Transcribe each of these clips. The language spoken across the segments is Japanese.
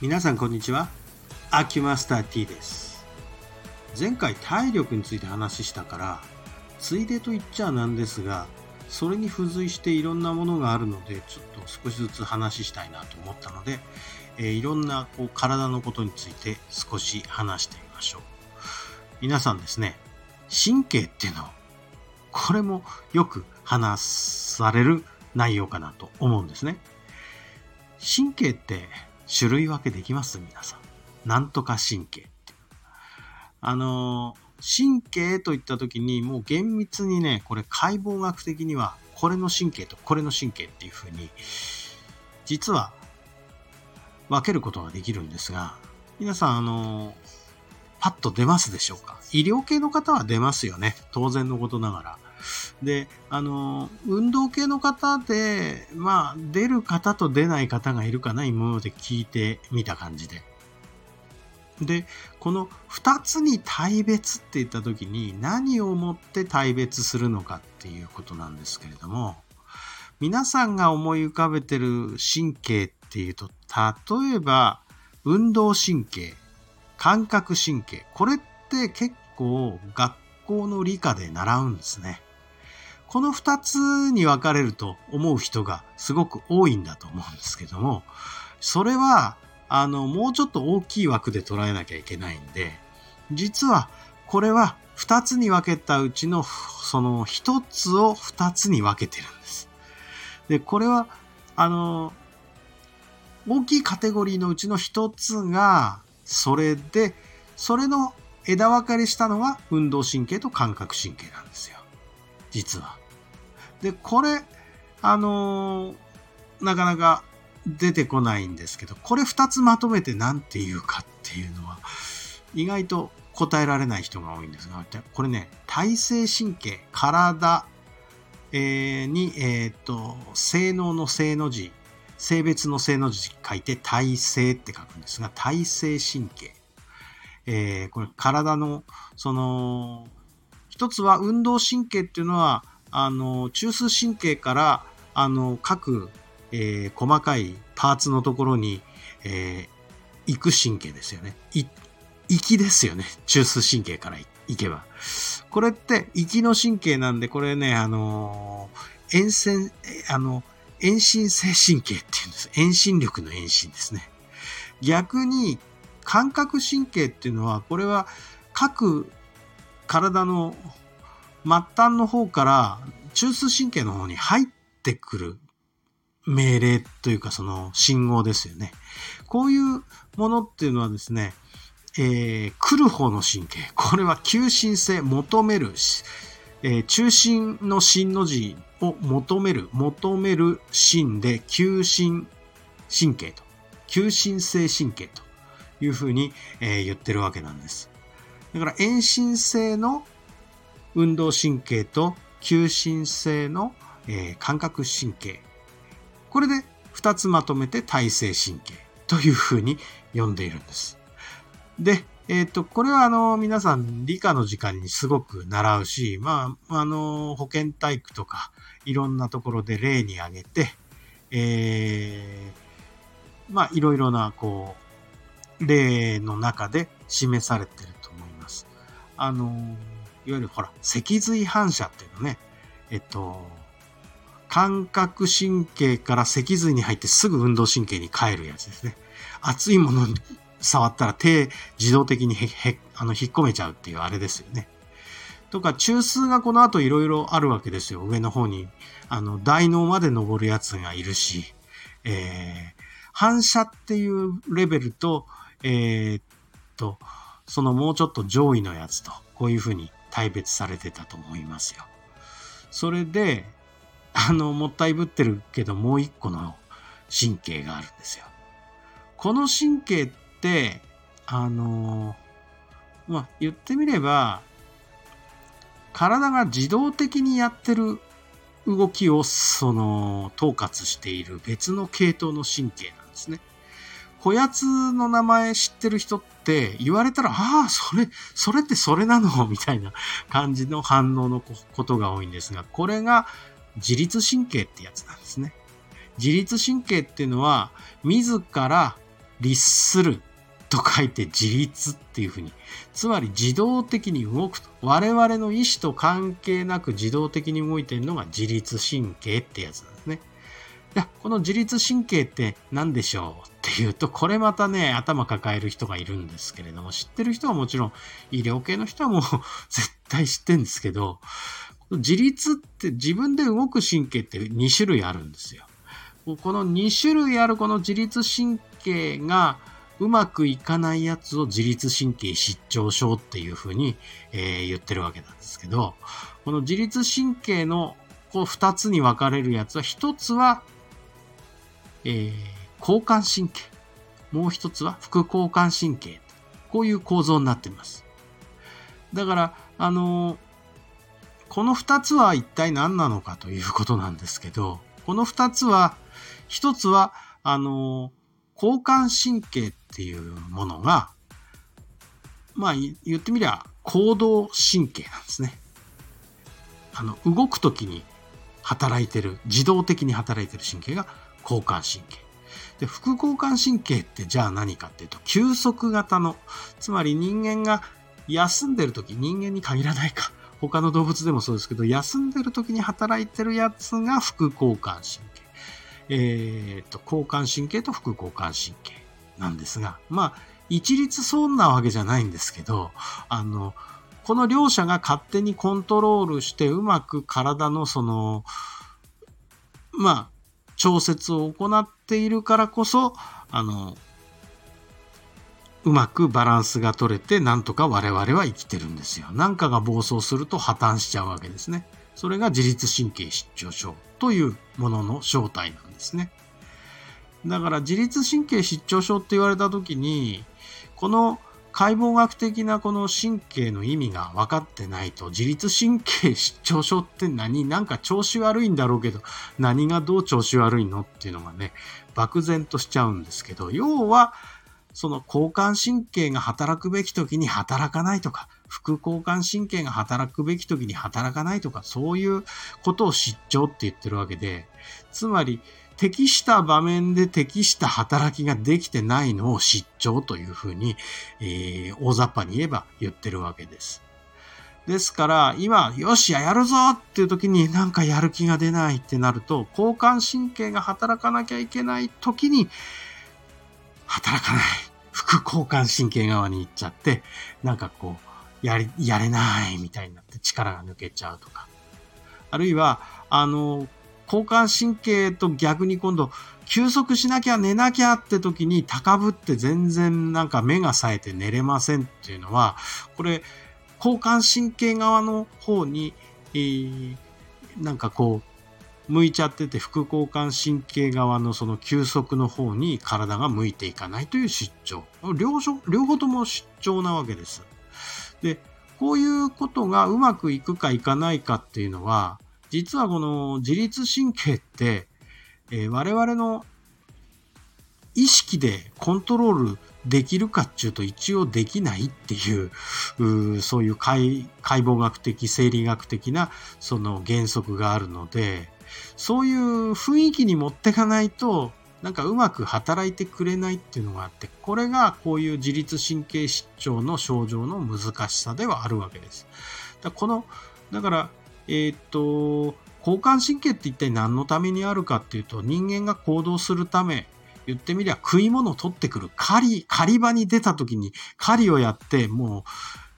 皆さんこんにちは。アキマスター T です。前回体力について話したからついでと言っちゃなんですがそれに付随していろんなものがあるのでちょっと少しずつ話したいなと思ったので、えー、いろんなこう体のことについて少し話してみましょう。皆さんですね神経っていうのこれもよく話される内容かなと思うんですね。神経って種類分けできます？皆さん。なんとか神経っていう。あの、神経といった時にもう厳密にね、これ解剖学的にはこれの神経とこれの神経っていうふうに、実は分けることができるんですが、皆さん、あの、パッと出ますでしょうか？医療系の方は出ますよね。当然のことながら。で、あの、運動系の方で、まあ、出る方と出ない方がいるかな、今まで聞いてみた感じで。で、この2つに大別って言った時に何をもって大別するのかっていうことなんですけれども、皆さんが思い浮かべてる神経っていうと、例えば、運動神経、感覚神経、これって結構学校の理科で習うんですね。この二つに分かれると思う人がすごく多いんだと思うんですけども、それは、あの、もうちょっと大きい枠で捉えなきゃいけないんで、実はこれは二つに分けたうちのその一つを二つに分けてるんです。で、これは、あの、大きいカテゴリーのうちの一つが、それで、それの枝分かれしたのは運動神経と感覚神経なんですよ。実は。で、これ、あのー、なかなか出てこないんですけど、これ二つまとめて何て言うかっていうのは、意外と答えられない人が多いんですが、これね、体性神経、体、えー、に、えっ、ー、と、性能の性の字、性別の性の字書いて体性って書くんですが、体性神経。えー、これ体の、その、一つは運動神経っていうのは、あの、中枢神経から、あの、各、えー、細かいパーツのところに、えー、行く神経ですよね。い、行きですよね。中枢神経から行けば。これって、行きの神経なんで、これね、あのー、遠線、あの、遠心性神経っていうんです。遠心力の遠心ですね。逆に、感覚神経っていうのは、これは各体の末端の方から中枢神経の方に入ってくる命令というかその信号ですよね。こういうものっていうのはですね、えー、来る方の神経。これは求心性、求める、えー、中心の心の字を求める、求める心で求心神経と、求心性神経というふうに、えー、言ってるわけなんです。だから遠心性の運動神経と求心性の、えー、感覚神経。これで二つまとめて体性神経というふうに呼んでいるんです。で、えっ、ー、と、これはあの、皆さん理科の時間にすごく習うし、まあ、あの、保健体育とかいろんなところで例に挙げて、えー、まあ、いろいろな、こう、例の中で示されているあの、いわゆるほら、脊髄反射っていうのね、えっと、感覚神経から脊髄に入ってすぐ運動神経に帰るやつですね。熱いものに触ったら手自動的にへへあの引っ込めちゃうっていうあれですよね。とか、中枢がこの後いろいろあるわけですよ。上の方に。あの、大脳まで登るやつがいるし、えー、反射っていうレベルと、えー、っと、そのもうちょっと上位のやつと、こういうふうに大別されてたと思いますよ。それで、あの、もったいぶってるけど、もう一個の神経があるんですよ。この神経って、あの、まあ、言ってみれば、体が自動的にやってる動きを、その、統括している別の系統の神経なんですね。こやつの名前知ってる人って言われたら、ああ、それ、それってそれなの？みたいな感じの反応のことが多いんですが、これが自律神経ってやつなんですね。自律神経っていうのは、自ら律すると書いて自律っていうふうに、つまり自動的に動くと。我々の意思と関係なく自動的に動いてるのが自律神経ってやつなんです。や、この自律神経って何でしょうっていうと、これまたね、頭抱える人がいるんですけれども、知ってる人はもちろん、医療系の人はもう 絶対知ってんですけど、自律って自分で動く神経って2種類あるんですよ。この2種類あるこの自律神経がうまくいかないやつを自律神経失調症っていうふうに、えー、言ってるわけなんですけど、この自律神経のこう2つに分かれるやつは、1つは、えー、交感神経。もう1つは副交感神経。こういう構造になっています。だから、あのー、この2つは一体何なのかということなんですけど、この2つは、1つは、あのー交感神経っていうものが、まあ言ってみりゃ行動神経なんですね。あの、動くときに働いてる、自動的に働いてる神経が交感神経。で、副交感神経ってじゃあ何かっていうと、休息型の、つまり人間が休んでるとき、人間に限らないか。他の動物でもそうですけど、休んでる時に働いてるやつが副交感神経。えー、と、交感神経と副交感神経なんですが、まあ、一律そうなわけじゃないんですけど、あの、この両者が勝手にコントロールしてうまく体のその、まあ、調節を行っているからこそ、あの、うまくバランスが取れて、なんとか我々は生きてるんですよ。なんかが暴走すると破綻しちゃうわけですね。それが自律神経失調症というものの正体なんですね。だから自律神経失調症って言われた時に、この解剖学的なこの神経の意味が分かってないと、自律神経失調症って何なんか調子悪いんだろうけど、何がどう調子悪いのっていうのがね、漠然としちゃうんですけど、要は、その交感神経が働くべき時に働かないとか、副交感神経が働くべき時に働かないとか、そういうことを失調って言ってるわけで、つまり、適した場面で適した働きができてないのを失調というふうに、えー、大雑把に言えば言ってるわけです。ですから、今、よし、やるぞっていう時になんかやる気が出ないってなると、交感神経が働かなきゃいけない時に、働かない。副交感神経側に行っちゃって、なんかこう、やり、やれないみたいになって力が抜けちゃうとか。あるいは、あの、交感神経と逆に今度、休息しなきゃ寝なきゃって時に高ぶって全然なんか目が冴えて寝れませんっていうのは、これ、交感神経側の方に、えー、なんかこう、向いちゃってて、副交感神経側のその休息の方に体が向いていかないという失調。両両方とも失調なわけです。で、こういうことがうまくいくかいかないかっていうのは、実はこの自律神経って、えー、我々の意識でコントロールできるかっていうと一応できないっていう、うそういう解剖学的、生理学的なその原則があるので、そういう雰囲気に持ってかないとなんかうまく働いてくれないっていうのがあって、これがこういう自律神経失調の症状の難しさではあるわけです。だこの、だから、えー、っと、交感神経って一体何のためにあるかっていうと、人間が行動するため、言ってみりゃ食い物を取ってくる狩り、狩り場に出た時に狩りをやって、も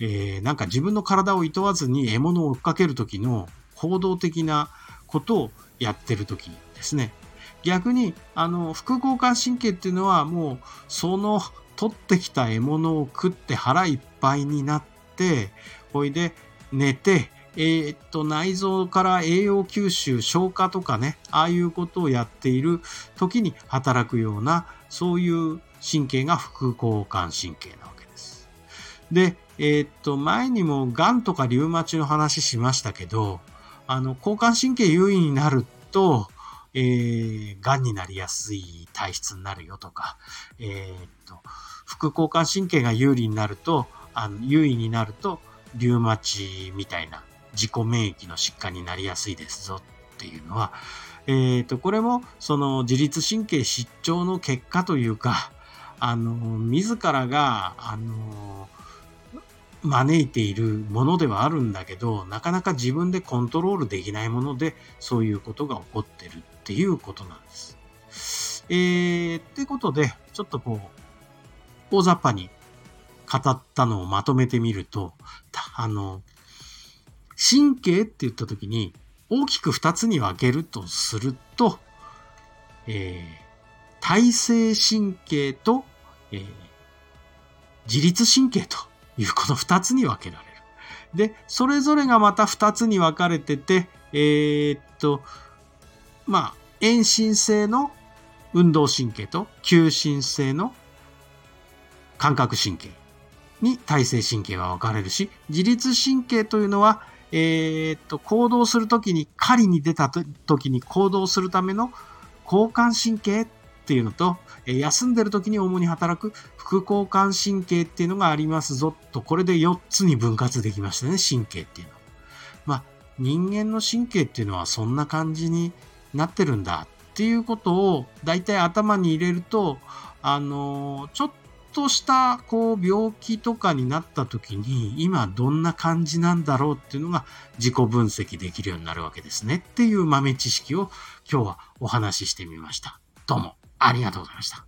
う、えー、なんか自分の体を厭わずに獲物を追っかける時の行動的なことをやってる時ですね。逆に、あの、副交感神経っていうのはもう、その取ってきた獲物を食って腹いっぱいになって、ほいで寝て、えー、っと、内臓から栄養吸収、消化とかね、ああいうことをやっている時に働くような、そういう神経が副交感神経なわけです。で、えー、っと、前にも癌とかリウマチの話しましたけど、あの、交感神経優位になると、えー、癌になりやすい体質になるよとか、えー、っと、副交感神経が有利になると、あの優位になると、リウマチみたいな自己免疫の疾患になりやすいですぞっていうのは、えっ、と、これも、その自律神経失調の結果というか、あの、自らが、あの、招いているものではあるんだけど、なかなか自分でコントロールできないもので、そういうことが起こってるっていうことなんです。えー、ってことで、ちょっとこう、大雑把に語ったのをまとめてみると、あの、神経って言った時に、大きく二つに分けるとすると、えー、体制神経と、えー、自律神経というこの二つに分けられる。で、それぞれがまた二つに分かれてて、えー、っと、まあ、遠心性の運動神経と急心性の感覚神経に体制神経は分かれるし、自律神経というのは、えー、っと、行動するときに、狩りに出たときに行動するための交感神経っていうのと、休んでる時に主に働く副交感神経っていうのがありますぞと、これで4つに分割できましたね、神経っていうのは。まあ、人間の神経っていうのはそんな感じになってるんだっていうことを大体頭に入れると、あの、ちょっととしたこう病気とかになった時に今どんな感じなんだろうっていうのが自己分析できるようになるわけですねっていう豆知識を今日はお話ししてみました。どうもありがとうございました。